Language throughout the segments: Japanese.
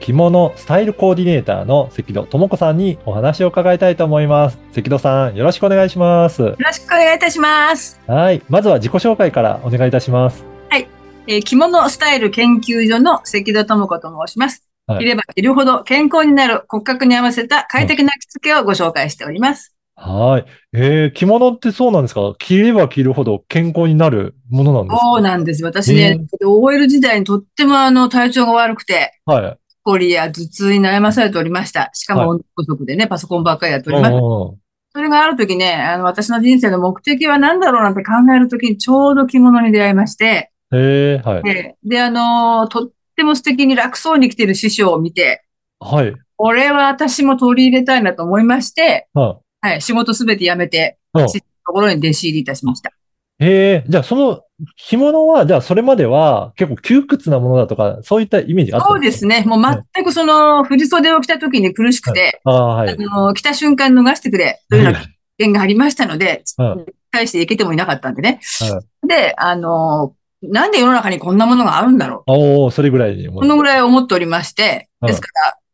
着物スタイルコーディネーターの関戸智子さんにお話を伺いたいと思います。関戸さん、よろしくお願いします。よろしくお願いいたします。はい。まずは自己紹介からお願いいたします。えー着物スタイル研究所の関戸智子と申します。はい着れば着るほど健康になる骨格に合わせた快適な着付けをご紹介しております。はい。えー、着物ってそうなんですか？着れば着るほど健康になるものなんですか？そうなんです。私ね、OL 時代にとってもあの体調が悪くて、はい。コリや頭痛に悩まされておりました。しかも運動不足でね、パソコンばっかりやっておりました。それがある時ね、あの私の人生の目的は何だろうなんて考える時にちょうど着物に出会いまして、へえはい。で、であのーとっても素敵に楽そうに着てる師匠を見て、はい。これは私も取り入れたいなと思いまして、ははい、仕事すべて辞めて、い。うんところに弟子入りいたしました。へえ、じゃあその着物は、じゃあそれまでは結構窮屈なものだとか、そういったイメージがあったそうですね。もう全くその、振り袖を着た時に苦しくて、ああ、はい。あの、着た瞬間脱がしてくれ、というような危険がありましたので、うん対していけてもいなかったんでね。はで、あの、なんで世の中にこんなものがあるんだろう。おおそれぐらいに。このぐらい思っておりまして、うんですか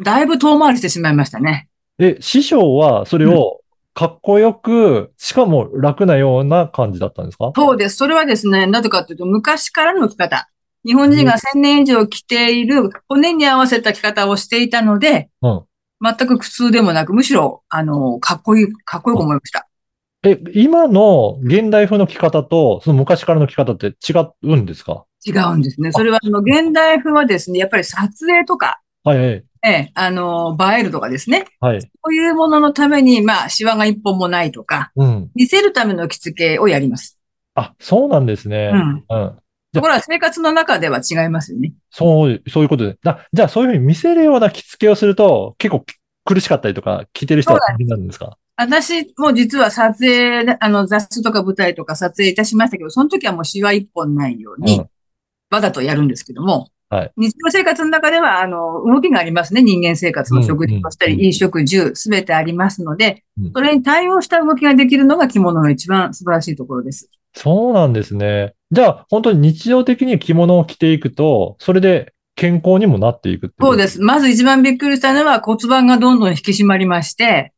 ら、だいぶ遠回りしてしまいましたね。え、師匠はそれをかっこよく、しかも楽なような感じだったんですか？そうです。それはですね、なぜかというと、昔からの着方。日本人が1000年以上着ている骨に合わせた着方をしていたので、うん。全く苦痛でもなく、むしろ、あの、かっこいい、かっこよく思いました。え、今の現代風の着方と、その昔からの着方って違うんですか？違うんですね。それは、あの、現代風はですね、やっぱり撮影とか、はい、はい、ええ、あの、映えるとかですね。はい。こういうもののために、まあ、シワが一本もないとか、うん。見せるための着付けをやります。あ、そうなんですね。うん。うん。ところが生活の中では違いますよね。そう、そういうことで。だじゃあそういうふうに見せるような着付けをすると、結構苦しかったりとか、着てる人は大変なんですか？私も実は撮影、あの雑誌とか舞台とか撮影いたしましたけど、その時はもうシワ一本ないようにうん、わざとやるんですけども、はい日常生活の中では、あの、動きがありますね。人間生活の食事をしたり、飲食、住、すべてありますのでうん、それに対応した動きができるのが着物の一番素晴らしいところです。そうなんですね。じゃあ、本当に日常的に着物を着ていくと、それで健康にもなっていくってそうです。まず一番びっくりしたのは骨盤がどんどん引き締まりまして、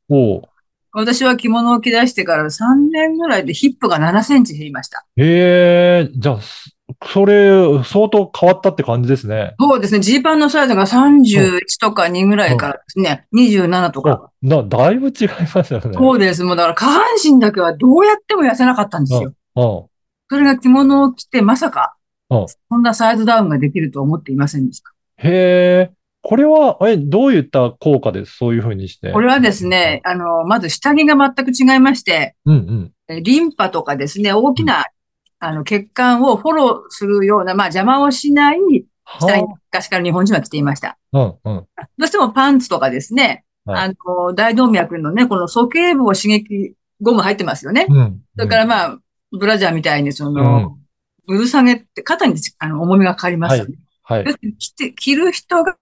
私は着物を着出してから3年ぐらいでヒップが7センチ減りました。へえ、じゃあ、すそれ、相当変わったって感じですね。そうですね。ジーパンのサイズが31とか2ぐらいからですね、27とか。あだ、だいぶ違いますよね。そうです。もうだから下半身だけはどうやっても痩せなかったんですよ。うん。それが着物を着てまさかうん、そんなサイズダウンができると思っていませんでした。へえ、これは、え、どういった効果でそういうふうにしてこれはですね、あの、まず下着が全く違いまして、うんうん。えリンパとかですね、大きな、あの、血管をフォローするような、まあ邪魔をしない昔から日本人は着ていました。あ、うんうん。どうしてもパンツとかですね、はいあの、大動脈のね、この鼠径部を刺激、ゴム入ってますよね。うん。それからまあ、ブラジャーみたいにそうんの、ぶる下げって肩にあの重みがかかりますよね。はい要。するに着て、着る人が、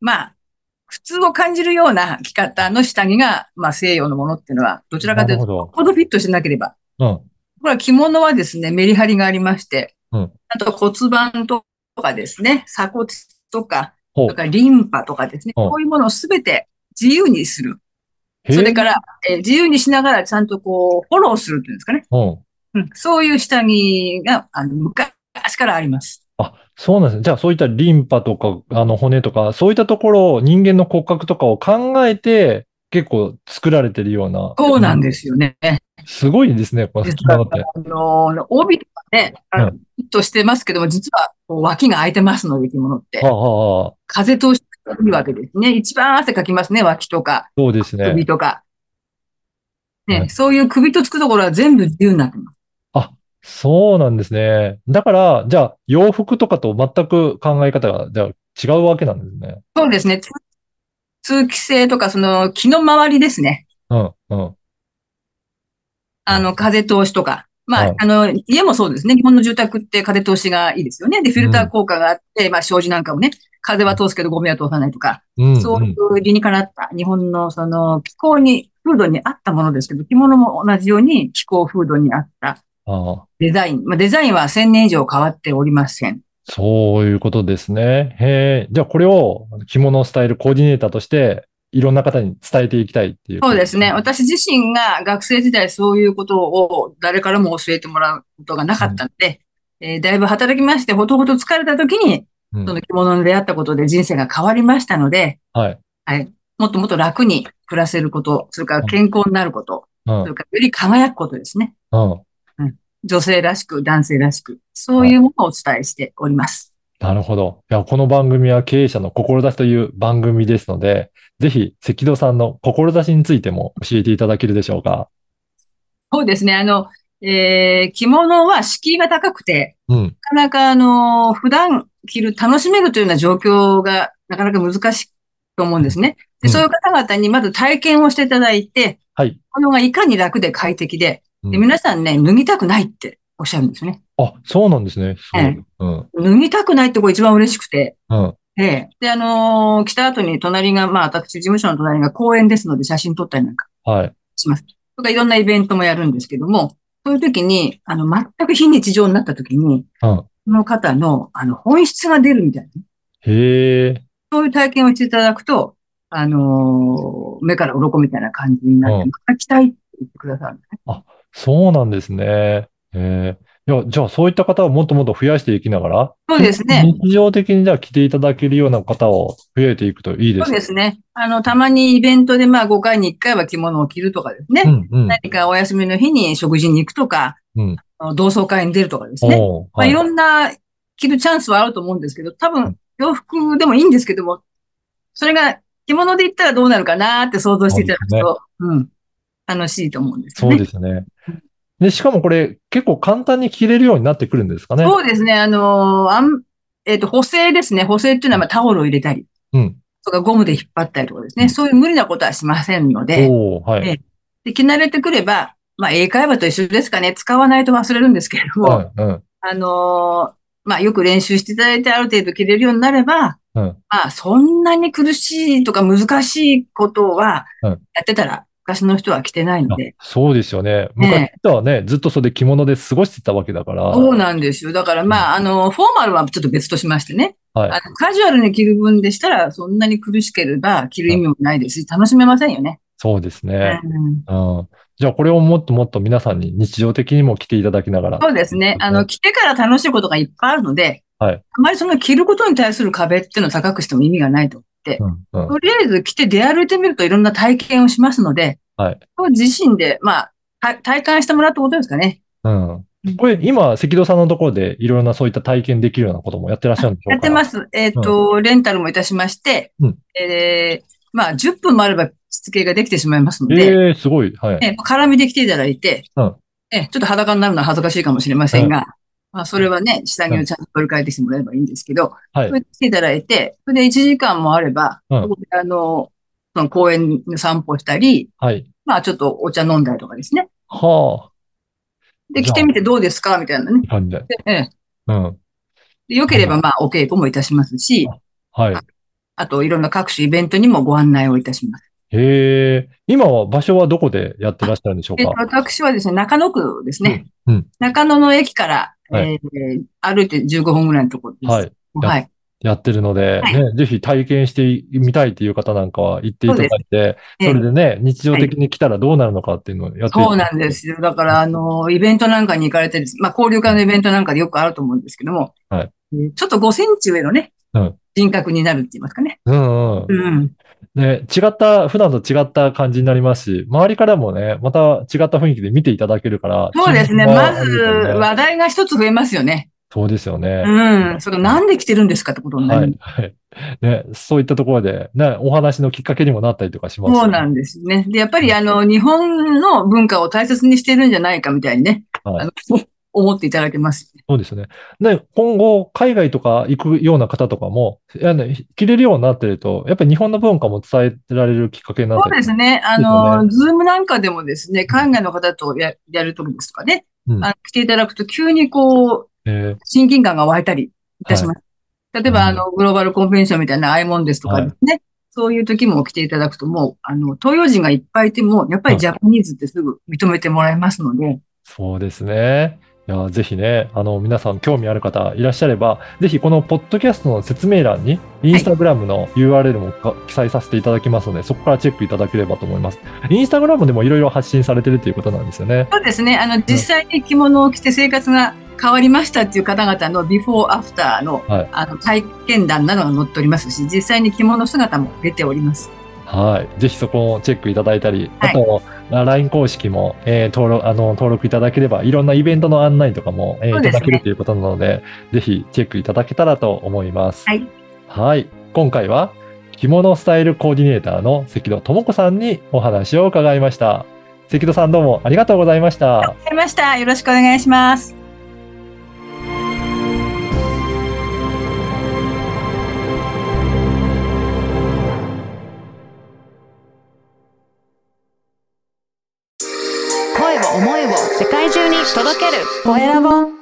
まあ、普通を感じるような着方の下着が、まあ西洋のものっていうのは、どちらかというと、ほどフィットしなければ。うん。これは着物はですね、メリハリがありまして、うんあと骨盤とかですね、鎖骨とか、ほうそれからリンパとかですね、うんこういうものをすべて自由にする。それから、えー自由にしながらちゃんとこう、フォローするっていうんですかね。うん。うん、そういう下着が、あの、昔からあります。あ、そうなんですね。じゃあ、そういったリンパとか、あの、骨とか、そういったところを人間の骨格とかを考えて、結構作られてるような。そうなんですよね。すごいですね、この実着物って。あの、帯とかね、あのうフィットしてますけども、実はこう脇が開いてますので、着物っては。あ、はあはあ、風通しがいいわけですね。一番汗かきますね、脇とか、そうですね首。とか。ね、はいそういう首とつくところは全部自由になってます。そうなんですね。だから、じゃあ、洋服とかと全く考え方が、じゃあ違うわけなんですね。そうですね。通通気性とか、その気の周りですね。うん、うん。あの、風通しとか。まあ、はいあの、家もそうですね。日本の住宅って風通しがいいですよね。で、フィルター効果があって、まあ、障子なんかもね、風は通すけどゴミは通さないとか、うん、そういう理にかなった日本のその気候に、風土に合ったものですけど、着物も同じように気候風土に合ったああデザイン。まあ、デザインは1000年以上変わっておりません。そういうことですね。へえ。じゃあこれを着物スタイルコーディネーターとして、いろんな方に伝えていきたいっていう。そうですね。私自身が学生時代そういうことを誰からも教えてもらうことがなかったので、えーだいぶ働きまして、ほとほと疲れた時に、うんその着物に出会ったことで人生が変わりましたので、はい。はい。もっともっと楽に暮らせること、それから健康になること、うんそれからより輝くことですね。うん。女性らしく、男性らしく、そういうものをお伝えしております。なるほど。いや、この番組は経営者の志という番組ですので、ぜひ、関戸さんの志についても教えていただけるでしょうか？そうですね。あの、えー着物は敷居が高くて、うん。なかなかあの、普段着る、楽しめるというような状況がなかなか難しいと思うんですね。で、うんそういう方々にまず体験をしていただいて、はい。このがいかに楽で快適で、でうん皆さんね、脱ぎたくないっておっしゃるんですね。あ、そうなんですね。すええうん。脱ぎたくないってこれ一番嬉しくて、うん。ええ。で、あのー来た後に隣が、まあ私事務所の隣が公園ですので写真撮ったりなんかはい。します。とかいろんなイベントもやるんですけども、そういう時に、あの、全く非日常になった時に、うん。この方の、あの、本質が出るみたいな。へえ。そういう体験をしていただくと、あのー目から鱗みたいな感じになって、うんまた来たいって言ってくださるんですね。そうなんですね。ええ。いや、じゃあそういった方をもっともっと増やしていきながら、そうですね。日常的にじゃあ来ていただけるような方を増えていくといいですね。そうですね。あの、たまにイベントで、まあ、5回に1回は着物を着るとかですね。うん、うん、何かお休みの日に食事に行くとか、うん。同窓会に出るとかですね。おーまあ、はいいろんな着るチャンスはあると思うんですけど、多うん分洋服でもいいんですけども、それが着物で言ったらどうなるかなって想像していただくと、うん、楽しいと思うんですよね。そうですね。で、しかもこれ結構簡単に着れるようになってくるんですかね？そうですね。あのーあん、えっ、と、補正ですね。補正っていうのはまあタオルを入れたり、うん。とかゴムで引っ張ったりとかですね。うんそういう無理なことはしませんので、はい。えで着慣れてくれば、まあ、英会話と一緒ですかね。使わないと忘れるんですけれども、はい、うん。あのーまあ、よく練習していただいてある程度着れるようになれば、うん。まあ、そんなに苦しいとか難しいことはうん、やってたら、昔の人は着てないのあで。そうですよね。昔とはね、ずっとそれで着物で過ごしてたわけだから。そうなんですよ。だからまあ、あの、フォーマルはちょっと別としましてね。はい。あのカジュアルに着る分でしたら、そんなに苦しければ着る意味もないですし、楽しめませんよね。そうですね。うんうん。じゃあこれをもっともっと皆さんに日常的にも着ていただきながら。そうですね。あの、着てから楽しいことがいっぱいあるので、はいあまりその着ることに対する壁っていうのを高くしても意味がないとうん、うん。とりあえず着て出歩いてみるといろんな体験をしますので、はい。自身で、まあ、た体感してもらったことですかね。うん。これ、今、赤道さんのところでいろいろなそういった体験できるようなこともやってらっしゃるんでしょうか？やってますす。えっ、と、レンタルもいたしまして、うんえーまあ、10分もあれば着付けができてしまいますのえで、えすごい。はい。え絡みで来ていただいて、うんえちょっと裸になるのは恥ずかしいかもしれませんが、まあ、それはね、下着をちゃんと取り替えてきてもらえばいいんですけど、はいそれていただいて、それで1時間もあれば、うんそこであの、その公園に散歩したり、はい。まあちょっとお茶飲んだりとかですね。はあ来てみてどうですかみたいなね。あ。感じで。でええうん。でよければまあお稽古もいたしますし、はい。あといろんな各種イベントにもご案内をいたします。へえ。今は場所はどこでやってらっしゃるんでしょうえっと、か。私はですね、中野区ですね。うんうん中野の駅から、はいえー歩いて15分ぐらいのところです。はい。はい。やってるので、はいね、ぜひ体験してみたいっていう方なんかは行っていただいて、ええそれでね、日常的に来たらどうなるのかっていうのをやってそうなんですよ。だから、あの、イベントなんかに行かれてです、まあ、交流会のイベントなんかでよくあると思うんですけども、はいえーちょっと5センチ上のね、うん人格になるって言いますかね。うんうん。うん。ね、違った、普段と違った感じになりますし、周りからもね、また違った雰囲気で見ていただけるから。そうですね。気まず、話題が一つ増えますよね。そうですよね。うん。それなんで来てるんですかってことになる。はい、はい。ね、そういったところで、ね、お話のきっかけにもなったりとかします、そうなんですね。で、やっぱりあの、日本の文化を大切にしてるんじゃないかみたいにね、はいあの思っていただけます。そうですね。で、今後、海外とか行くような方とかも、あの着れるようになってると、やっぱり日本の文化も伝えられるきっかけになってそうですね。あの、ズームなんかでもですね、海外の方とややるときですとかね、うんあの来ていただくと急にこう、えー親近感が湧いたりいたします。例えば、うんあの、グローバルコンベンションみたいなああいうもんですとかですね。そういう時も来ていただくと、もう、あの、東洋人がいっぱいいても、やっぱりジャパニーズってすぐ認めてもらえますので、そうですね。いや、ぜひね、あの、皆さん興味ある方いらっしゃれば、ぜひこのポッドキャストの説明欄に、インスタグラムの URL もか記載させていただきますので、そこからチェックいただければと思います。インスタグラムでもいろいろ発信されてるということなんですよね。そうですね。あの、実際に着物を着て生活が変わりましたっていう方々のビフォーアフターの、はいあの、体験談などが載っておりますし、実際に着物姿も出ております。はい。ぜひそこをチェックいただいたり、あはいと、LINE 公式も、えー登録、あの、登録いただければ、いろんなイベントの案内とかも、えーねただけるということなので、ぜひチェックいただけたらと思います。はい。はい。今回は、着物スタイルコーディネーターの関戸智子さんにお話を伺いました。関戸さんどうもありがとうございました。わかりました。よろしくお願いします。届ける。コエラボ